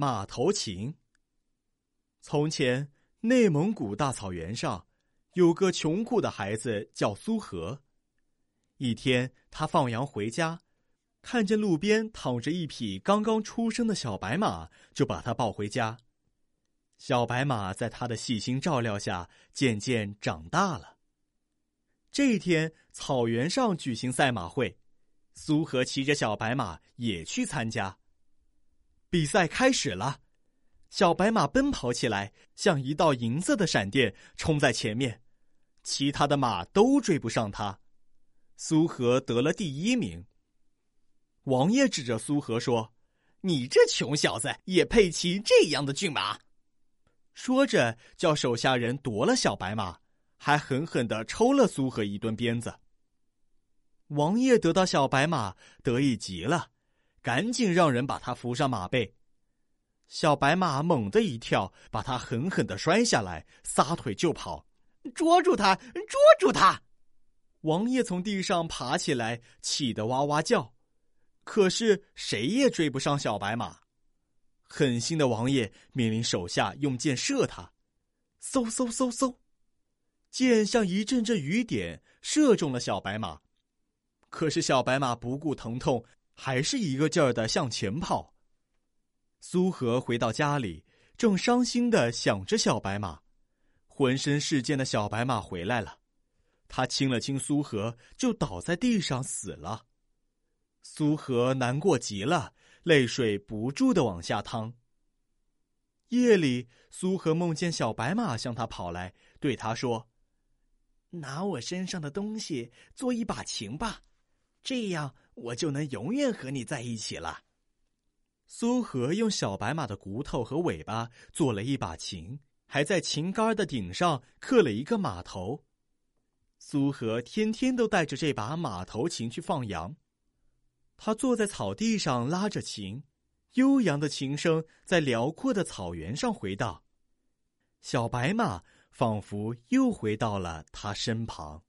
马头琴。从前，内蒙古大草原上有个穷苦的孩子叫苏和。一天，他放羊回家，看见路边躺着一匹刚刚出生的小白马，就把它抱回家。小白马在他的细心照料下，渐渐长大了。这一天，草原上举行赛马会，苏和骑着小白马也去参加。比赛开始了，小白马奔跑起来，像一道银色的闪电，冲在前面，其他的马都追不上它。苏和得了第一名。王爷指着苏和说：“你这穷小子也配骑这样的骏马？”说着，叫手下人夺了小白马，还狠狠的抽了苏和一顿鞭子。王爷得到小白马，得意极了，赶紧让人把他扶上马背。小白马猛地一跳，把他狠狠的摔下来，撒腿就跑。捉住他！捉住他！王爷从地上爬起来，气得哇哇叫，可是谁也追不上小白马。狠心的王爷命令手下用箭射他，嗖嗖嗖嗖，箭像一阵阵雨点射中了小白马。可是小白马不顾疼痛，还是一个劲儿的向前跑。苏和回到家里，正伤心的想着小白马，浑身是箭的小白马回来了。他亲了亲苏和，就倒在地上死了。苏和难过极了，泪水不住的往下淌。夜里，苏和梦见小白马向他跑来，对他说：“拿我身上的东西做一把琴吧，这样我就能永远和你在一起了。”苏和用小白马的骨头和尾巴做了一把琴，还在琴杆的顶上刻了一个马头。苏和天天都带着这把马头琴去放羊。他坐在草地上拉着琴，悠扬的琴声在辽阔的草原上回荡。小白马仿佛又回到了他身旁。